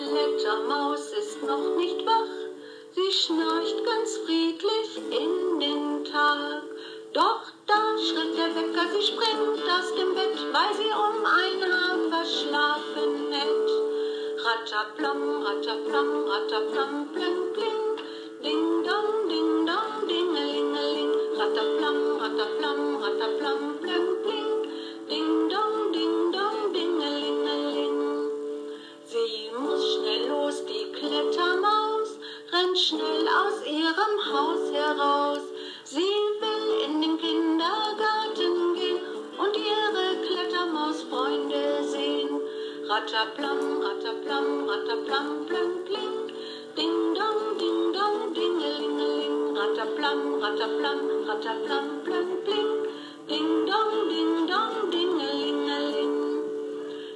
Klettermaus ist noch nicht wach, sie schnarcht ganz friedlich in den Tag. Doch da schritt der Wecker, sie springt aus dem Bett, weil sie um ein Haar verschlafen hätt. Rattaplam, rattaplam, rattaplam, pling, pling, ding dong, ding dong, dingelingeling, rattaplam, rattaplam, rattaplam, schnell aus ihrem Haus heraus. Sie will in den Kindergarten gehen und ihre Klettermausfreunde sehen. Rattaplam, rattaplam, rattaplam, pling, pling, ding dong, ding dong, dingelingeling. Rattaplam, rattaplam, rattaplam, pling, pling, ding dong, ding dong, dingelingeling.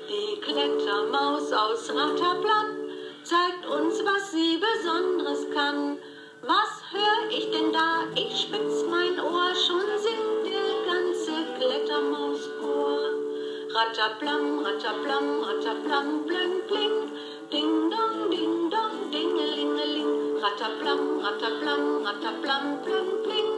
Die Klettermaus aus Rattaplan zeigt uns, was sie Besonderes kann. Was hör ich denn da? Ich spitz mein Ohr, schon singt der ganze Klettermauschor. Rattaplam, rattaplam, rattaplam, bling, bling, ding dong, ding dong, dingelingeling. Rattaplam, rattaplam, rattaplam, bling, bling,